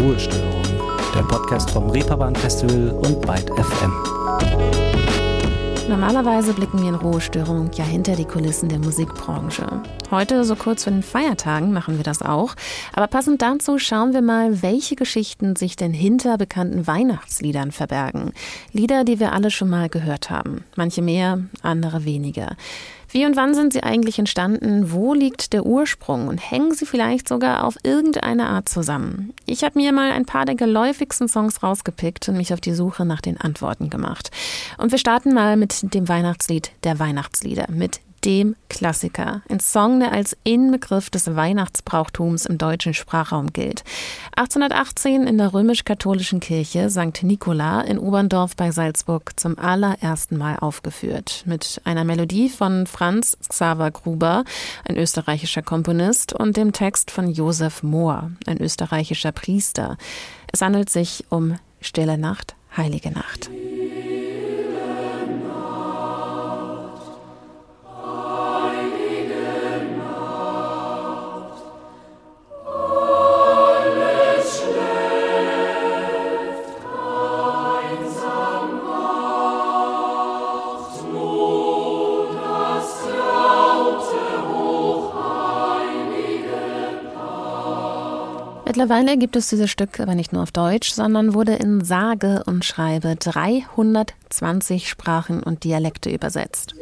Ruhestörung, der Podcast vom Reeperbahn Festival und Byte FM. Normalerweise blicken wir in Ruhestörung ja hinter die Kulissen der Musikbranche. Heute, so kurz vor den Feiertagen, machen wir das auch. Aber passend dazu schauen wir mal, welche Geschichten sich denn hinter bekannten Weihnachtsliedern verbergen. Lieder, die wir alle schon mal gehört haben. Manche mehr, andere weniger. Wie und wann sind sie eigentlich entstanden? Wo liegt der Ursprung? Und hängen sie vielleicht sogar auf irgendeine Art zusammen? Ich habe mir mal ein paar der geläufigsten Songs rausgepickt und mich auf die Suche nach den Antworten gemacht. Und wir starten mal mit dem Weihnachtslied der Weihnachtslieder, mit dem Klassiker. Ein Song, der als Inbegriff des Weihnachtsbrauchtums im deutschen Sprachraum gilt. 1818 in der römisch-katholischen Kirche St. Nikola in Oberndorf bei Salzburg zum allerersten Mal aufgeführt. Mit einer Melodie von Franz Xaver Gruber, ein österreichischer Komponist, und dem Text von Josef Mohr, ein österreichischer Priester. Es handelt sich um Stille Nacht, Heilige Nacht. Mittlerweile gibt es dieses Stück aber nicht nur auf Deutsch, sondern wurde in sage und schreibe 320 Sprachen und Dialekte übersetzt.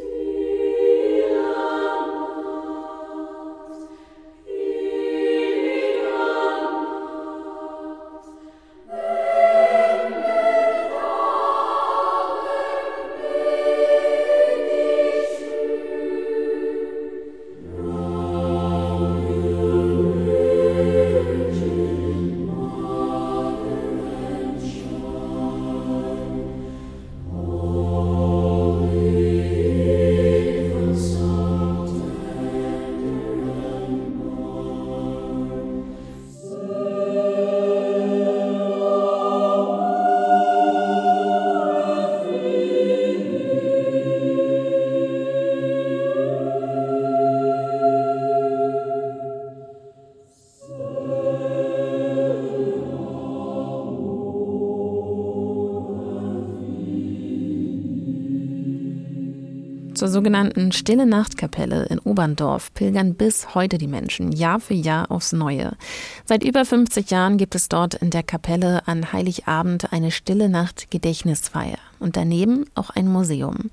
Zur sogenannten Stille Nachtkapelle in Oberndorf pilgern bis heute die Menschen Jahr für Jahr aufs Neue. Seit über 50 Jahren gibt es dort in der Kapelle an Heiligabend eine Stille Nacht Gedächtnisfeier und daneben auch ein Museum.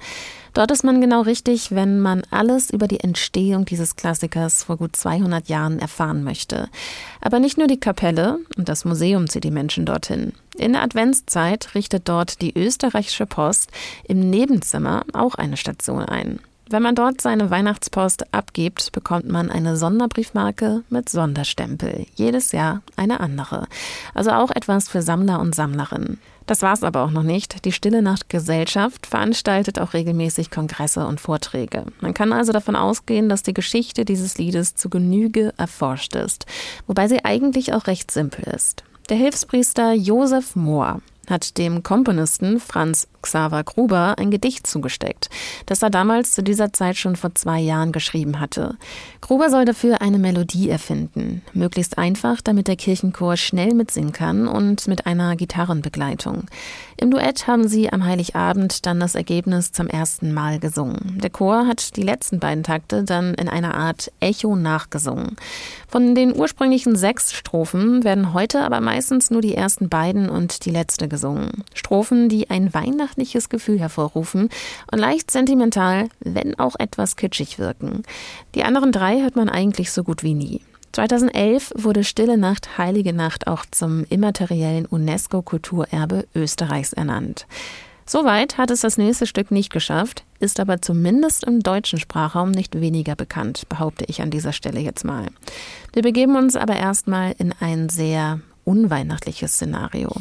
Dort ist man genau richtig, wenn man alles über die Entstehung dieses Klassikers vor gut 200 Jahren erfahren möchte. Aber nicht nur die Kapelle und das Museum zieht die Menschen dorthin. In der Adventszeit richtet dort die österreichische Post im Nebenzimmer auch eine Station ein. Wenn man dort seine Weihnachtspost abgibt, bekommt man eine Sonderbriefmarke mit Sonderstempel. Jedes Jahr eine andere. Also auch etwas für Sammler und Sammlerinnen. Das war's aber auch noch nicht. Die Stille Nacht Gesellschaft veranstaltet auch regelmäßig Kongresse und Vorträge. Man kann also davon ausgehen, dass die Geschichte dieses Liedes zu Genüge erforscht ist, wobei sie eigentlich auch recht simpel ist. Der Hilfspriester Josef Mohr hat dem Komponisten Franz Xaver Gruber ein Gedicht zugesteckt, das er damals zu dieser Zeit schon vor zwei Jahren geschrieben hatte. Gruber soll dafür eine Melodie erfinden, möglichst einfach, damit der Kirchenchor schnell mitsingen kann und mit einer Gitarrenbegleitung. Im Duett haben sie am Heiligabend dann das Ergebnis zum ersten Mal gesungen. Der Chor hat die letzten beiden Takte dann in einer Art Echo nachgesungen. Von den ursprünglichen sechs Strophen werden heute aber meistens nur die ersten beiden und die letzte gesungen. Strophen, die ein weihnachtliches Gefühl hervorrufen und leicht sentimental, wenn auch etwas kitschig wirken. Die anderen drei hört man eigentlich so gut wie nie. 2011 wurde Stille Nacht, Heilige Nacht auch zum immateriellen UNESCO-Kulturerbe Österreichs ernannt. Soweit hat es das nächste Stück nicht geschafft, ist aber zumindest im deutschen Sprachraum nicht weniger bekannt, behaupte ich an dieser Stelle jetzt mal. Wir begeben uns aber erstmal in ein sehr unweihnachtliches Szenario.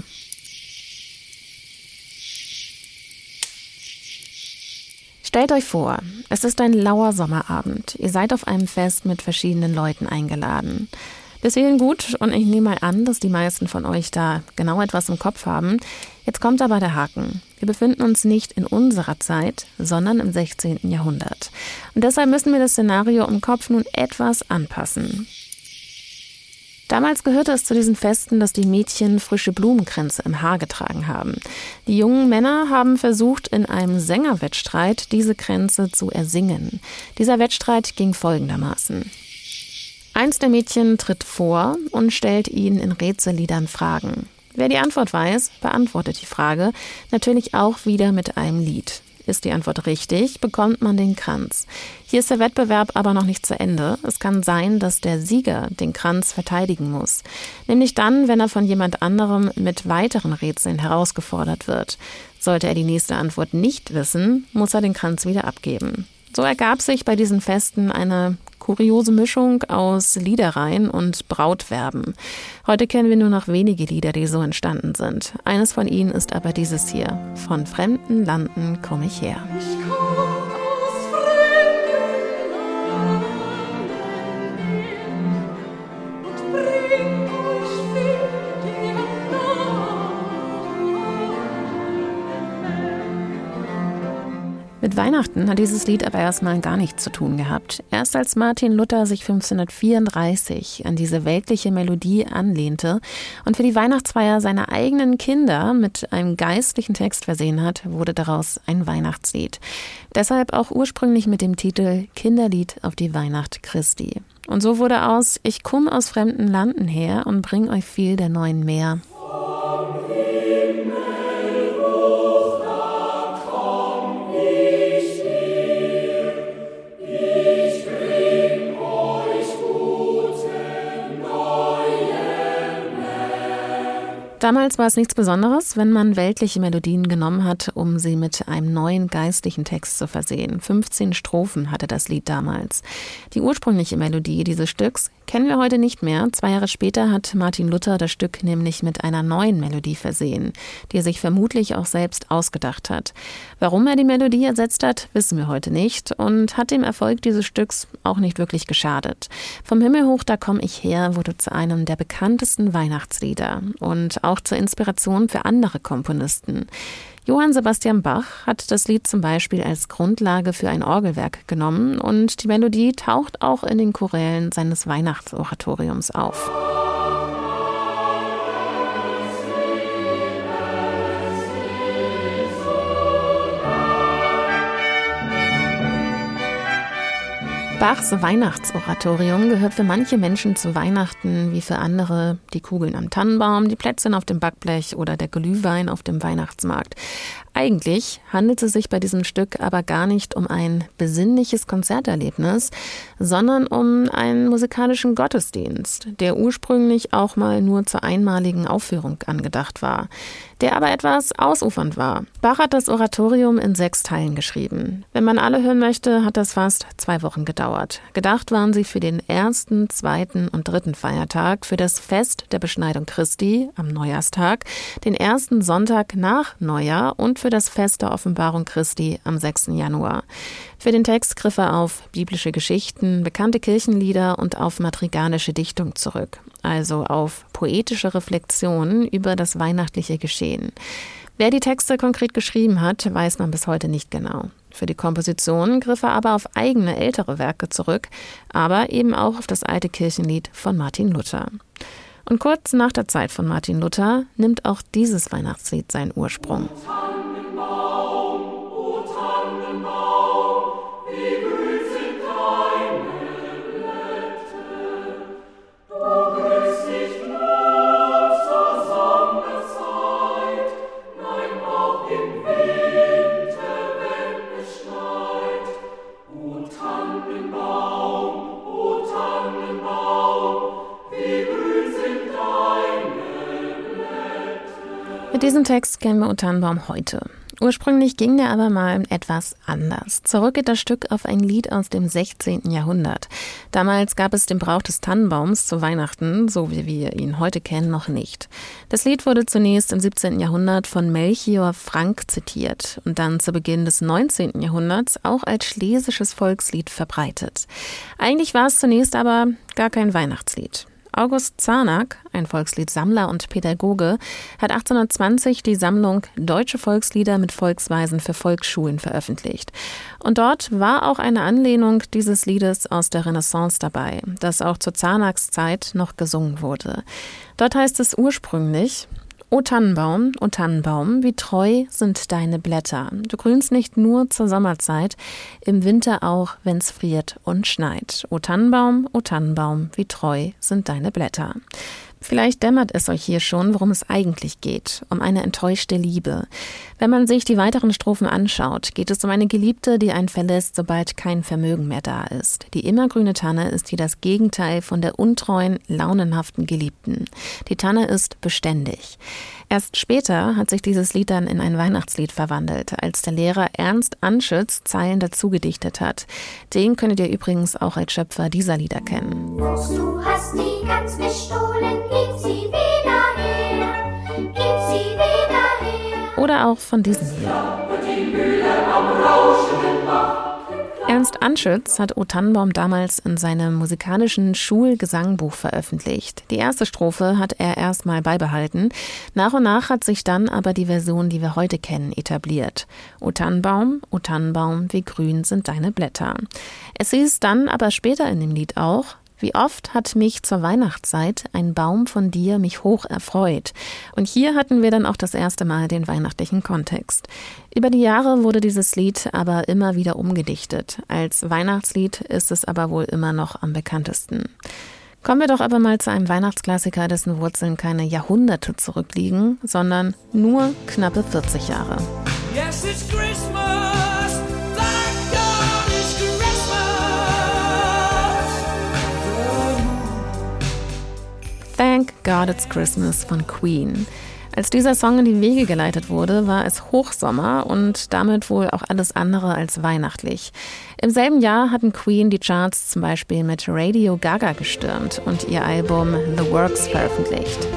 Stellt euch vor, es ist ein lauer Sommerabend. Ihr seid auf einem Fest mit verschiedenen Leuten eingeladen. Hierhin gut und ich nehme mal an, dass die meisten von euch da genau etwas im Kopf haben. Jetzt kommt aber der Haken. Wir befinden uns nicht in unserer Zeit, sondern im 16. Jahrhundert. Und deshalb müssen wir das Szenario im Kopf nun etwas anpassen. Damals gehörte es zu diesen Festen, dass die Mädchen frische Blumenkränze im Haar getragen haben. Die jungen Männer haben versucht, in einem Sängerwettstreit diese Kränze zu ersingen. Dieser Wettstreit ging folgendermaßen. Eins der Mädchen tritt vor und stellt ihnen in Rätselliedern Fragen. Wer die Antwort weiß, beantwortet die Frage, natürlich auch wieder mit einem Lied. Ist die Antwort richtig, bekommt man den Kranz. Hier ist der Wettbewerb aber noch nicht zu Ende. Es kann sein, dass der Sieger den Kranz verteidigen muss. Nämlich dann, wenn er von jemand anderem mit weiteren Rätseln herausgefordert wird. Sollte er die nächste Antwort nicht wissen, muss er den Kranz wieder abgeben. So ergab sich bei diesen Festen eine kuriose Mischung aus Liedereien und Brautwerben. Heute kennen wir nur noch wenige Lieder, die so entstanden sind. Eines von ihnen ist aber dieses hier. Von fremden Landen komme ich her. Ich Mit Weihnachten hat dieses Lied aber erstmal gar nichts zu tun gehabt. Erst als Martin Luther sich 1534 an diese weltliche Melodie anlehnte und für die Weihnachtsfeier seine eigenen Kinder mit einem geistlichen Text versehen hat, wurde daraus ein Weihnachtslied. Deshalb auch ursprünglich mit dem Titel Kinderlied auf die Weihnacht Christi. Und so wurde aus Ich komme aus fremden Landen her und bring euch viel der neuen Meer. Damals war es nichts Besonderes, wenn man weltliche Melodien genommen hat, um sie mit einem neuen geistlichen Text zu versehen. 15 Strophen hatte das Lied damals. Die ursprüngliche Melodie dieses Stücks kennen wir heute nicht mehr. Zwei Jahre später hat Martin Luther das Stück nämlich mit einer neuen Melodie versehen, die er sich vermutlich auch selbst ausgedacht hat. Warum er die Melodie ersetzt hat, wissen wir heute nicht und hat dem Erfolg dieses Stücks auch nicht wirklich geschadet. Vom Himmel hoch, da komme ich her, wurde zu einem der bekanntesten Weihnachtslieder und auch zur Inspiration für andere Komponisten. Johann Sebastian Bach hat das Lied zum Beispiel als Grundlage für ein Orgelwerk genommen und die Melodie taucht auch in den Chorälen seines Weihnachtsoratoriums auf. Bachs Weihnachtsoratorium gehört für manche Menschen zu Weihnachten wie für andere die Kugeln am Tannenbaum, die Plätzchen auf dem Backblech oder der Glühwein auf dem Weihnachtsmarkt. Eigentlich handelt es sich bei diesem Stück aber gar nicht um ein besinnliches Konzerterlebnis, sondern um einen musikalischen Gottesdienst, der ursprünglich auch mal nur zur einmaligen Aufführung angedacht war, der aber etwas ausufernd war. Bach hat das Oratorium in sechs Teilen geschrieben. Wenn man alle hören möchte, hat das fast zwei Wochen gedauert. Gedacht waren sie für den ersten, zweiten und dritten Feiertag, für das Fest der Beschneidung Christi am Neujahrstag, den ersten Sonntag nach Neujahr und für das Fest der Offenbarung Christi am 6. Januar. Für den Text griff er auf biblische Geschichten, bekannte Kirchenlieder und auf madrigalische Dichtung zurück, also auf poetische Reflexionen über das weihnachtliche Geschehen. Wer die Texte konkret geschrieben hat, weiß man bis heute nicht genau. Für die Komposition griff er aber auf eigene ältere Werke zurück, aber eben auch auf das alte Kirchenlied von Martin Luther. Und kurz nach der Zeit von Martin Luther nimmt auch dieses Weihnachtslied seinen Ursprung. Diesem Text kennen wir O Tannenbaum heute. Ursprünglich ging der aber mal etwas anders. Zurück geht das Stück auf ein Lied aus dem 16. Jahrhundert. Damals gab es den Brauch des Tannenbaums zu Weihnachten, so wie wir ihn heute kennen, noch nicht. Das Lied wurde zunächst im 17. Jahrhundert von Melchior Frank zitiert und dann zu Beginn des 19. Jahrhunderts auch als schlesisches Volkslied verbreitet. Eigentlich war es zunächst aber gar kein Weihnachtslied. August Zarnack, ein Volksliedsammler und Pädagoge, hat 1820 die Sammlung Deutsche Volkslieder mit Volksweisen für Volksschulen veröffentlicht. Und dort war auch eine Anlehnung dieses Liedes aus der Renaissance dabei, das auch zur Zarnacks Zeit noch gesungen wurde. Dort heißt es ursprünglich, O Tannenbaum, o Tannenbaum, wie treu sind deine Blätter. Du grünst nicht nur zur Sommerzeit, im Winter auch, wenn's friert und schneit. O Tannenbaum, o Tannenbaum, wie treu sind deine Blätter. Vielleicht dämmert es euch hier schon, worum es eigentlich geht, um eine enttäuschte Liebe. Wenn man sich die weiteren Strophen anschaut, geht es um eine Geliebte, die einen verlässt, sobald kein Vermögen mehr da ist. Die immergrüne Tanne ist wie das Gegenteil von der untreuen, launenhaften Geliebten. Die Tanne ist beständig. Erst später hat sich dieses Lied dann in ein Weihnachtslied verwandelt, als der Lehrer Ernst Anschütz Zeilen dazu gedichtet hat. Den könntet ihr übrigens auch als Schöpfer dieser Lieder kennen. Du hast die Gans gestohlen, gib sie wieder Oder auch von diesem. Ernst Anschütz hat O Tannenbaum damals in seinem musikalischen Schulgesangbuch veröffentlicht. Die erste Strophe hat er erstmal beibehalten. Nach und nach hat sich dann aber die Version, die wir heute kennen, etabliert. O Tannenbaum, O Tannenbaum, wie grün sind deine Blätter. Es hieß dann aber später in dem Lied auch, wie oft hat mich zur Weihnachtszeit ein Baum von dir mich hoch erfreut. Und hier hatten wir dann auch das erste Mal den weihnachtlichen Kontext. Über die Jahre wurde dieses Lied aber immer wieder umgedichtet. Als Weihnachtslied ist es aber wohl immer noch am bekanntesten. Kommen wir doch aber mal zu einem Weihnachtsklassiker, dessen Wurzeln keine Jahrhunderte zurückliegen, sondern nur knappe 40 Jahre. Yes, Thank God It's Christmas von Queen. Als dieser Song in die Wege geleitet wurde, war es Hochsommer und damit wohl auch alles andere als weihnachtlich. Im selben Jahr hatten Queen die Charts zum Beispiel mit Radio Gaga gestürmt und ihr Album The Works veröffentlicht.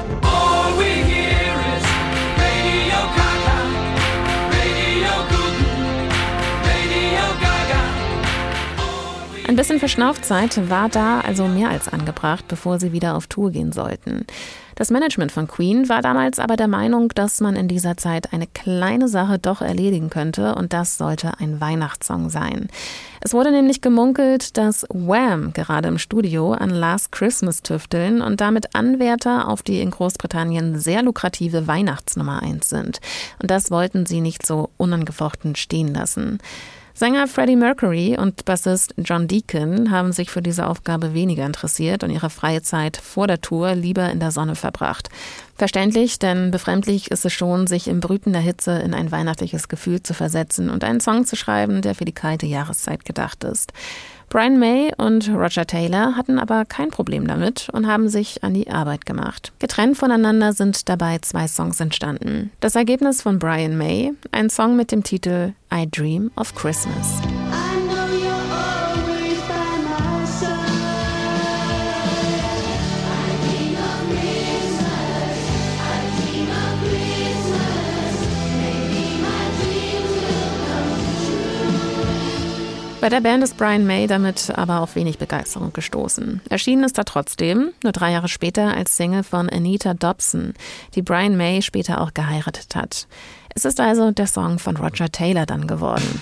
Ein bisschen Verschnaufzeit war da also mehr als angebracht, bevor sie wieder auf Tour gehen sollten. Das Management von Queen war damals aber der Meinung, dass man in dieser Zeit eine kleine Sache doch erledigen könnte und das sollte ein Weihnachtssong sein. Es wurde nämlich gemunkelt, dass Wham gerade im Studio an Last Christmas tüfteln und damit Anwärter auf die in Großbritannien sehr lukrative Weihnachtsnummer 1 sind. Und das wollten sie nicht so unangefochten stehen lassen. Sänger Freddie Mercury und Bassist John Deacon haben sich für diese Aufgabe weniger interessiert und ihre freie Zeit vor der Tour lieber in der Sonne verbracht. Verständlich, denn befremdlich ist es schon, sich im Brüten der Hitze in ein weihnachtliches Gefühl zu versetzen und einen Song zu schreiben, der für die kalte Jahreszeit gedacht ist. Brian May und Roger Taylor hatten aber kein Problem damit und haben sich an die Arbeit gemacht. Getrennt voneinander sind dabei zwei Songs entstanden. Das Ergebnis von Brian May, ein Song mit dem Titel I Dream of Christmas. Bei der Band ist Brian May damit aber auf wenig Begeisterung gestoßen. Erschienen ist er trotzdem, nur drei Jahre später als Single von Anita Dobson, die Brian May später auch geheiratet hat. Es ist also der Song von Roger Taylor dann geworden.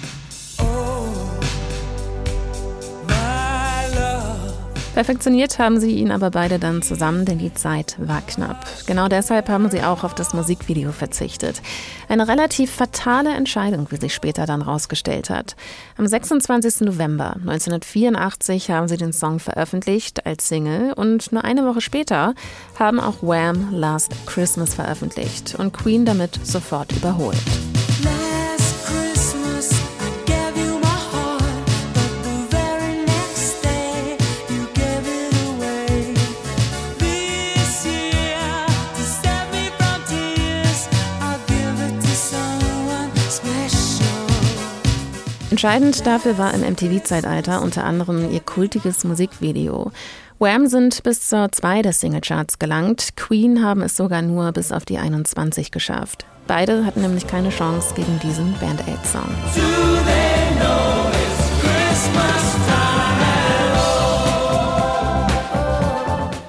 Perfektioniert haben sie ihn aber beide dann zusammen, denn die Zeit war knapp. Genau deshalb haben sie auch auf das Musikvideo verzichtet. Eine relativ fatale Entscheidung, wie sich später dann rausgestellt hat. Am 26. November 1984 haben sie den Song veröffentlicht als Single und nur eine Woche später haben auch Wham Last Christmas veröffentlicht und Queen damit sofort überholt. Entscheidend dafür war im MTV-Zeitalter unter anderem ihr kultiges Musikvideo. Wham sind bis zur 2 des Singlecharts gelangt, Queen haben es sogar nur bis auf die 21 geschafft. Beide hatten nämlich keine Chance gegen diesen Band-Aid-Song.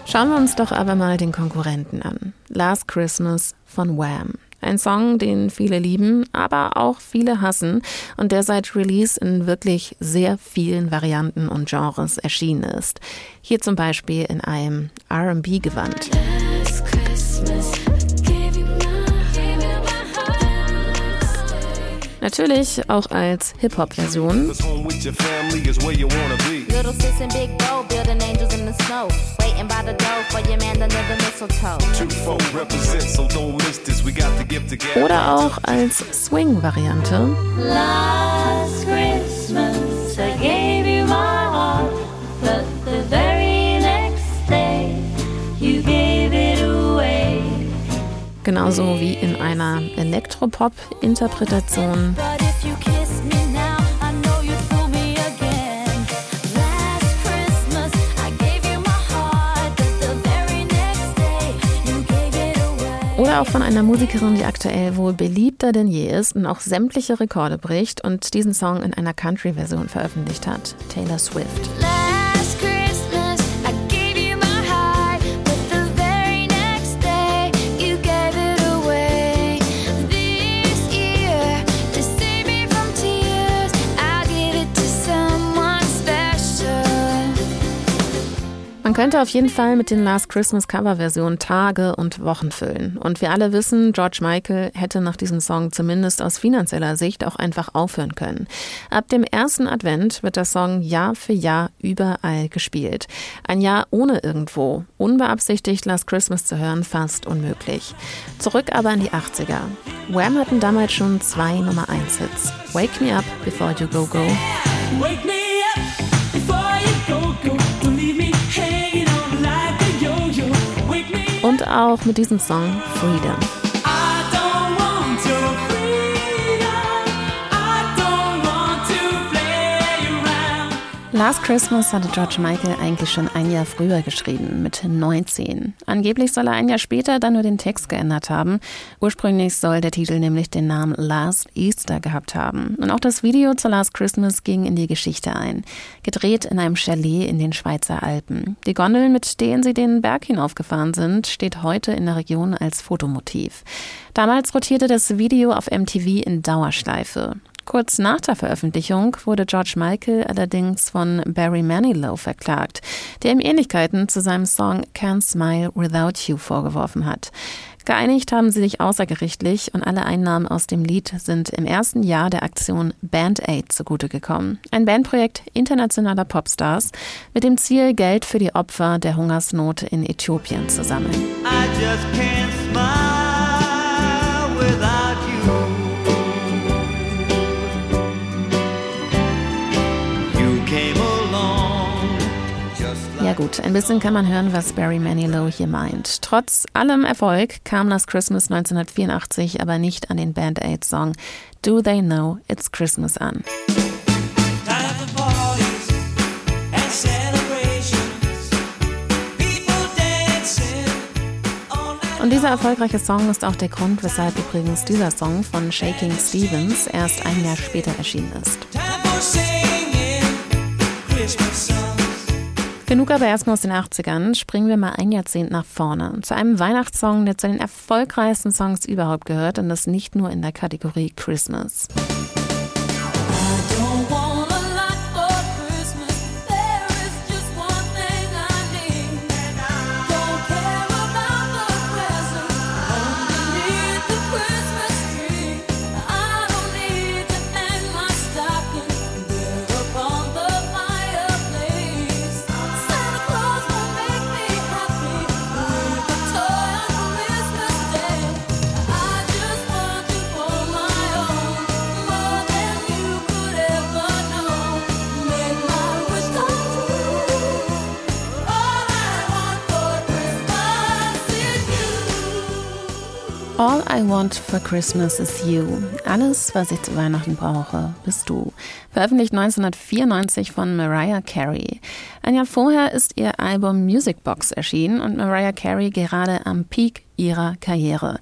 Schauen wir uns doch aber mal den Konkurrenten an. Last Christmas von Wham. Ein Song, den viele lieben, aber auch viele hassen und der seit Release in wirklich sehr vielen Varianten und Genres erschienen ist. Hier zum Beispiel in einem RB-Gewand. Natürlich auch als Hip-Hop-Version. Oder auch als Swing-Variante. Last Christmas Genauso wie in einer Elektropop-Interpretation. Oder auch von einer Musikerin, die aktuell wohl beliebter denn je ist und auch sämtliche Rekorde bricht und diesen Song in einer Country-Version veröffentlicht hat, Taylor Swift. Man könnte auf jeden Fall mit den Last Christmas Cover-Versionen Tage und Wochen füllen. Und wir alle wissen, George Michael hätte nach diesem Song zumindest aus finanzieller Sicht auch einfach aufhören können. Ab dem ersten Advent wird der Song Jahr für Jahr überall gespielt. Ein Jahr ohne irgendwo, unbeabsichtigt Last Christmas zu hören, fast unmöglich. Zurück aber in die 80er. Wham hatten damals schon zwei Nummer 1 Hits. Wake Me Up Before You Go Go. Wake me up before you go go. Und auch mit diesem Song Freedom. Last Christmas hatte George Michael eigentlich schon ein Jahr früher geschrieben, mit 19. Angeblich soll er ein Jahr später dann nur den Text geändert haben. Ursprünglich soll der Titel nämlich den Namen Last Easter gehabt haben. Und auch das Video zu Last Christmas ging in die Geschichte ein. Gedreht in einem Chalet in den Schweizer Alpen. Die Gondel, mit denen sie den Berg hinaufgefahren sind, steht heute in der Region als Fotomotiv. Damals rotierte das Video auf MTV in Dauerschleife. Kurz nach der Veröffentlichung wurde George Michael allerdings von Barry Manilow verklagt, der ihm Ähnlichkeiten zu seinem Song Can't Smile Without You vorgeworfen hat. Geeinigt haben sie sich außergerichtlich und alle Einnahmen aus dem Lied sind im ersten Jahr der Aktion Band Aid zugute gekommen. Ein Bandprojekt internationaler Popstars mit dem Ziel, Geld für die Opfer der Hungersnot in Äthiopien zu sammeln. Gut, ein bisschen kann man hören, was Barry Manilow hier meint. Trotz allem Erfolg kam das Christmas 1984 aber nicht an den Band Aid Song Do They Know It's Christmas an. Und dieser erfolgreiche Song ist auch der Grund, weshalb übrigens dieser Song von Shaking Stevens erst ein Jahr später erschienen ist. Genug aber erstmal aus den 80ern. Springen wir mal ein Jahrzehnt nach vorne. Zu einem Weihnachtssong, der zu den erfolgreichsten Songs überhaupt gehört und das nicht nur in der Kategorie Christmas. All I Want for Christmas is You. Alles, was ich zu Weihnachten brauche, bist du. Veröffentlicht 1994 von Mariah Carey. Ein Jahr vorher ist ihr Album Music Box erschienen und Mariah Carey gerade am Peak ihrer Karriere.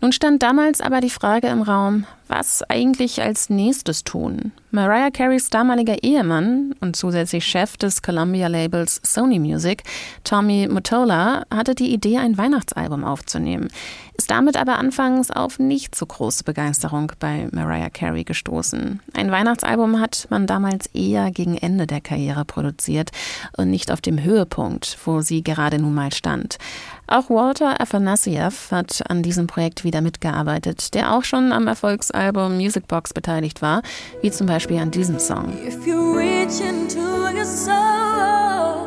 Nun stand damals aber die Frage im Raum, Was eigentlich als nächstes tun? Mariah Careys damaliger Ehemann und zusätzlich Chef des Columbia-Labels Sony Music, Tommy Mottola, hatte die Idee, ein Weihnachtsalbum aufzunehmen, ist damit aber anfangs auf nicht so große Begeisterung bei Mariah Carey gestoßen. Ein Weihnachtsalbum hat man damals eher gegen Ende der Karriere produziert und nicht auf dem Höhepunkt, wo sie gerade nun mal stand. Auch Walter Afanasiev hat an diesem Projekt wieder mitgearbeitet, der auch schon am Erfolgsalbum Music Box beteiligt war, wie zum Beispiel an diesem Song. If you reach into your soul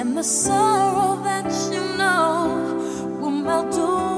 and the sorrow that you know will melt away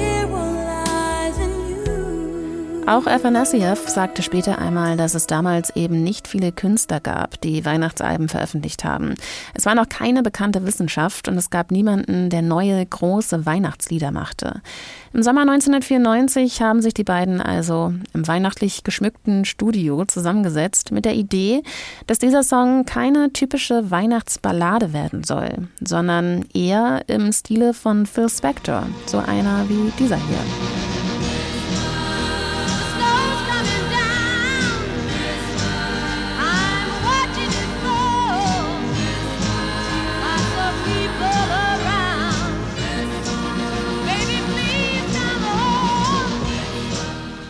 Auch Afanasiev sagte später einmal, dass es damals eben nicht viele Künstler gab, die Weihnachtsalben veröffentlicht haben. Es war noch keine bekannte Wissenschaft und es gab niemanden, der neue, große Weihnachtslieder machte. Im Sommer 1994 haben sich die beiden also im weihnachtlich geschmückten Studio zusammengesetzt mit der Idee, dass dieser Song keine typische Weihnachtsballade werden soll, sondern eher im Stile von Phil Spector, so einer wie dieser hier.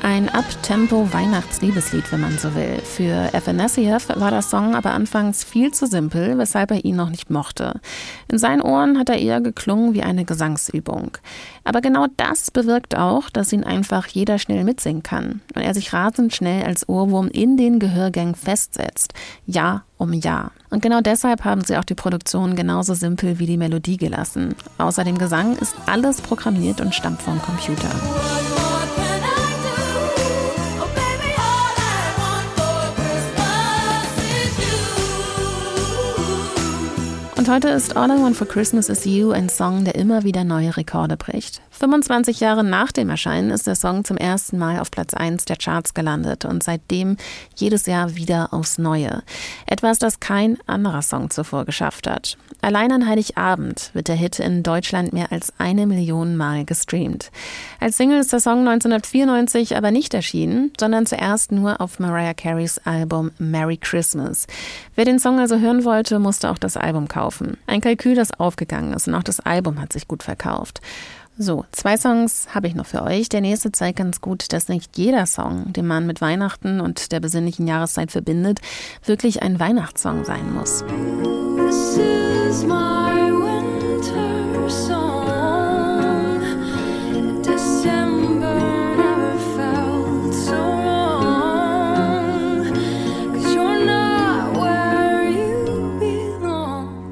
Ein Up-Tempo-Weihnachtsliebeslied, wenn man so will. Für Afanasiev war der Song aber anfangs viel zu simpel, weshalb er ihn noch nicht mochte. In seinen Ohren hat er eher geklungen wie eine Gesangsübung. Aber genau das bewirkt auch, dass ihn einfach jeder schnell mitsingen kann und er sich rasend schnell als Ohrwurm in den Gehörgängen festsetzt. Jahr um Jahr. Und genau deshalb haben sie auch die Produktion genauso simpel wie die Melodie gelassen. Außer dem Gesang ist alles programmiert und stammt vom Computer. Und heute ist All I Want for Christmas is You ein Song, der immer wieder neue Rekorde bricht. 25 Jahre nach dem Erscheinen ist der Song zum ersten Mal auf Platz 1 der Charts gelandet und seitdem jedes Jahr wieder aufs Neue. Etwas, das kein anderer Song zuvor geschafft hat. Allein an Heiligabend wird der Hit in Deutschland mehr als eine Million Mal gestreamt. Als Single ist der Song 1994 aber nicht erschienen, sondern zuerst nur auf Mariah Careys Album Merry Christmas. Wer den Song also hören wollte, musste auch das Album kaufen. Ein Kalkül, das aufgegangen ist und auch das Album hat sich gut verkauft. So, zwei Songs habe ich noch für euch. Der nächste zeigt ganz gut, dass nicht jeder Song, den man mit Weihnachten und der besinnlichen Jahreszeit verbindet, wirklich ein Weihnachtssong sein muss. This is my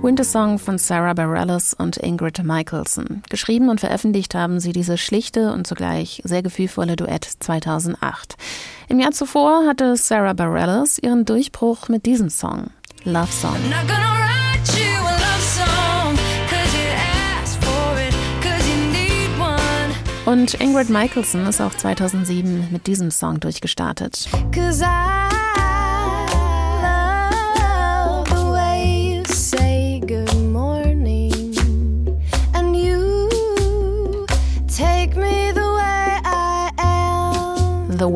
Winter Song von Sarah Bareilles und Ingrid Michaelson. Geschrieben und veröffentlicht haben sie diese schlichte und zugleich sehr gefühlvolle Duett 2008. Im Jahr zuvor hatte Sarah Bareilles ihren Durchbruch mit diesem Song, Love Song. Und Ingrid Michaelson ist auch 2007 mit diesem Song durchgestartet. The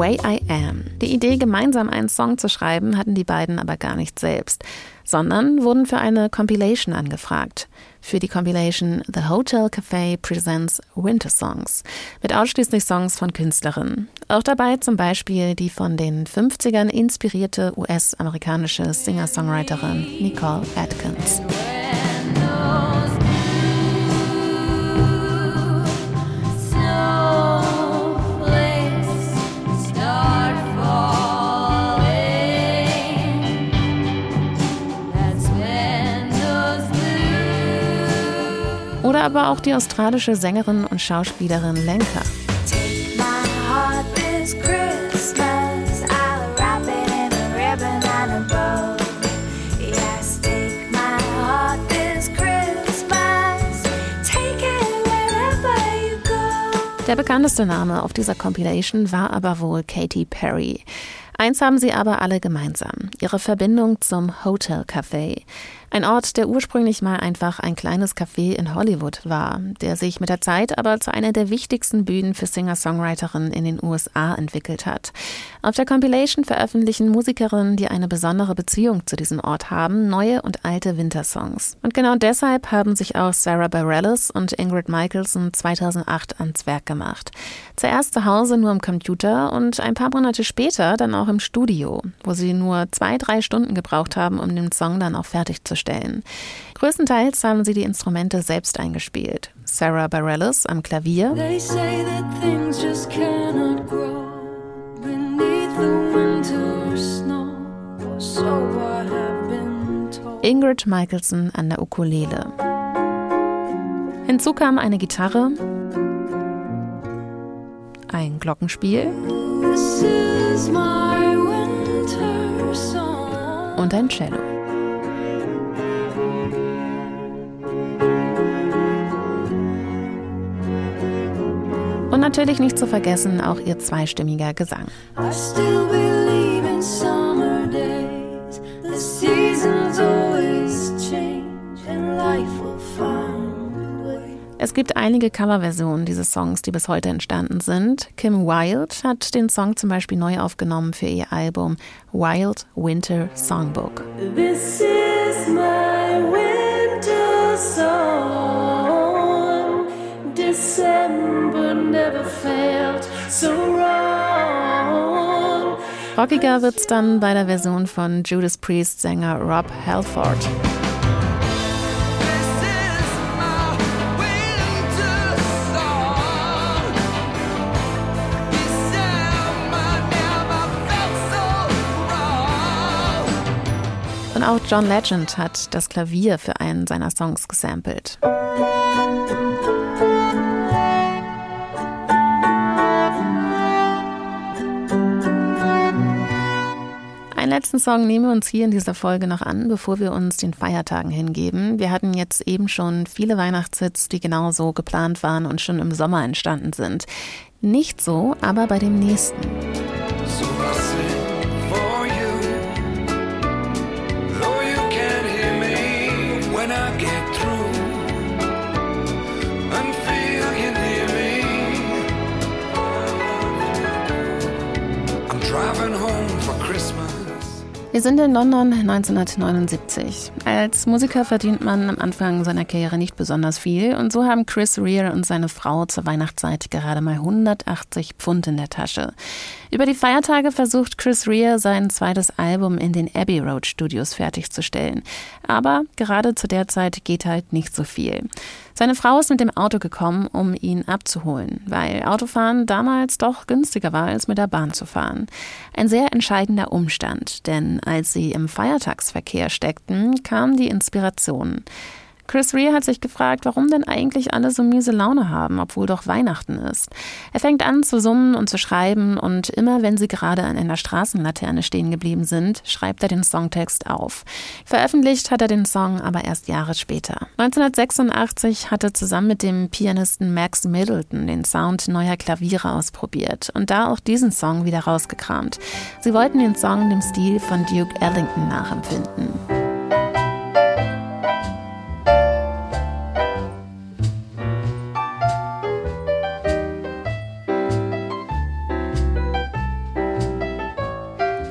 Way I Am. Die Idee, gemeinsam einen Song zu schreiben, hatten die beiden aber gar nicht selbst, sondern wurden für eine Compilation angefragt. Für die Compilation The Hotel Cafe Presents Winter Songs mit ausschließlich Songs von Künstlerinnen. Auch dabei zum Beispiel die von den 50ern inspirierte US-amerikanische Singer-Songwriterin Nicole Atkins. Aber auch die australische Sängerin und Schauspielerin Lenka. Der bekannteste Name auf dieser Compilation war aber wohl Katy Perry. Eins haben sie aber alle gemeinsam, ihre Verbindung zum Hotel Café. Ein Ort, der ursprünglich mal einfach ein kleines Café in Hollywood war, der sich mit der Zeit aber zu einer der wichtigsten Bühnen für Singer-Songwriterinnen in den USA entwickelt hat. Auf der Compilation veröffentlichen Musikerinnen, die eine besondere Beziehung zu diesem Ort haben, neue und alte Wintersongs. Und genau deshalb haben sich auch Sarah Bareilles und Ingrid Michaelson 2008 ans Werk gemacht. Zuerst zu Hause nur am Computer und ein paar Monate später dann auch im Studio, wo sie nur zwei, drei Stunden gebraucht haben, um den Song dann auch fertig zu stellen. Größtenteils haben sie die Instrumente selbst eingespielt. Sarah Bareilles am Klavier. Ingrid Michaelson an der Ukulele. Hinzu kam eine Gitarre, ein Glockenspiel und ein Cello. Natürlich nicht zu vergessen auch ihr zweistimmiger Gesang. Es gibt einige Coverversionen dieses Songs, die bis heute entstanden sind. Kim Wilde hat den Song zum Beispiel neu aufgenommen für ihr Album Wild Winter Songbook. This is my winter song. Rockiger wird's dann bei der Version von Judas Priest Sänger Rob Halford. Und auch John Legend hat das Klavier für einen seiner Songs gesampelt. Letzten Song nehmen wir uns hier in dieser Folge noch an, bevor wir uns den Feiertagen hingeben. Wir hatten jetzt eben schon viele Weihnachtshits, die genauso geplant waren und schon im Sommer entstanden sind. Nicht so, aber bei dem nächsten. So driving Wir sind in London 1979. Als Musiker verdient man am Anfang seiner Karriere nicht besonders viel und so haben Chris Rea und seine Frau zur Weihnachtszeit gerade mal 180 Pfund in der Tasche. Über die Feiertage versucht Chris Rea sein zweites Album in den Abbey Road Studios fertigzustellen. Aber gerade zu der Zeit geht halt nicht so viel. Seine Frau ist mit dem Auto gekommen, um ihn abzuholen, weil Autofahren damals doch günstiger war, als mit der Bahn zu fahren. Ein sehr entscheidender Umstand, denn als sie im Feiertagsverkehr steckten, kam die Inspiration. Chris Rea hat sich gefragt, warum denn eigentlich alle so miese Laune haben, obwohl doch Weihnachten ist. Er fängt an zu summen und zu schreiben und immer wenn sie gerade an einer Straßenlaterne stehen geblieben sind, schreibt er den Songtext auf. Veröffentlicht hat er den Song aber erst Jahre später. 1986 hat er zusammen mit dem Pianisten Max Middleton den Sound neuer Klaviere ausprobiert und da auch diesen Song wieder rausgekramt. Sie wollten den Song dem Stil von Duke Ellington nachempfinden.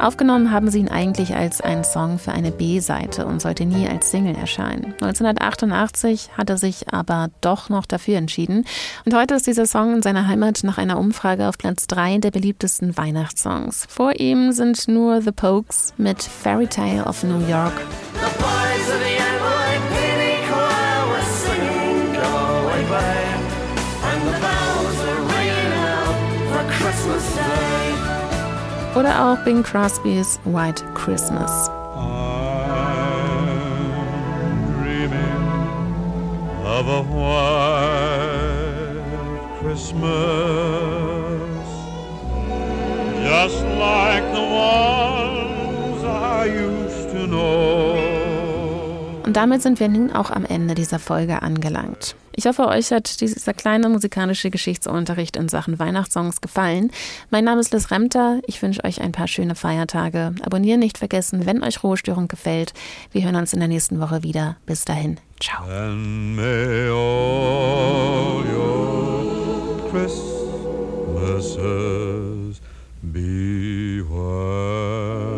Aufgenommen haben sie ihn eigentlich als einen Song für eine B-Seite und sollte nie als Single erscheinen. 1988 hat er sich aber doch noch dafür entschieden und heute ist dieser Song in seiner Heimat nach einer Umfrage auf Platz 3 der beliebtesten Weihnachtssongs. Vor ihm sind nur The Pokes mit Fairy Tale of New York. Oder auch Bing Crosbys White Christmas. of a white Christmas, just like the ones I used to know. Und damit sind wir nun auch am Ende dieser Folge angelangt. Ich hoffe, euch hat dieser kleine musikalische Geschichtsunterricht in Sachen Weihnachtssongs gefallen. Mein Name ist Liz Remter. Ich wünsche euch ein paar schöne Feiertage. Abonnieren nicht vergessen, wenn euch Ruhestörung gefällt. Wir hören uns in der nächsten Woche wieder. Bis dahin. Ciao. Christmases be white.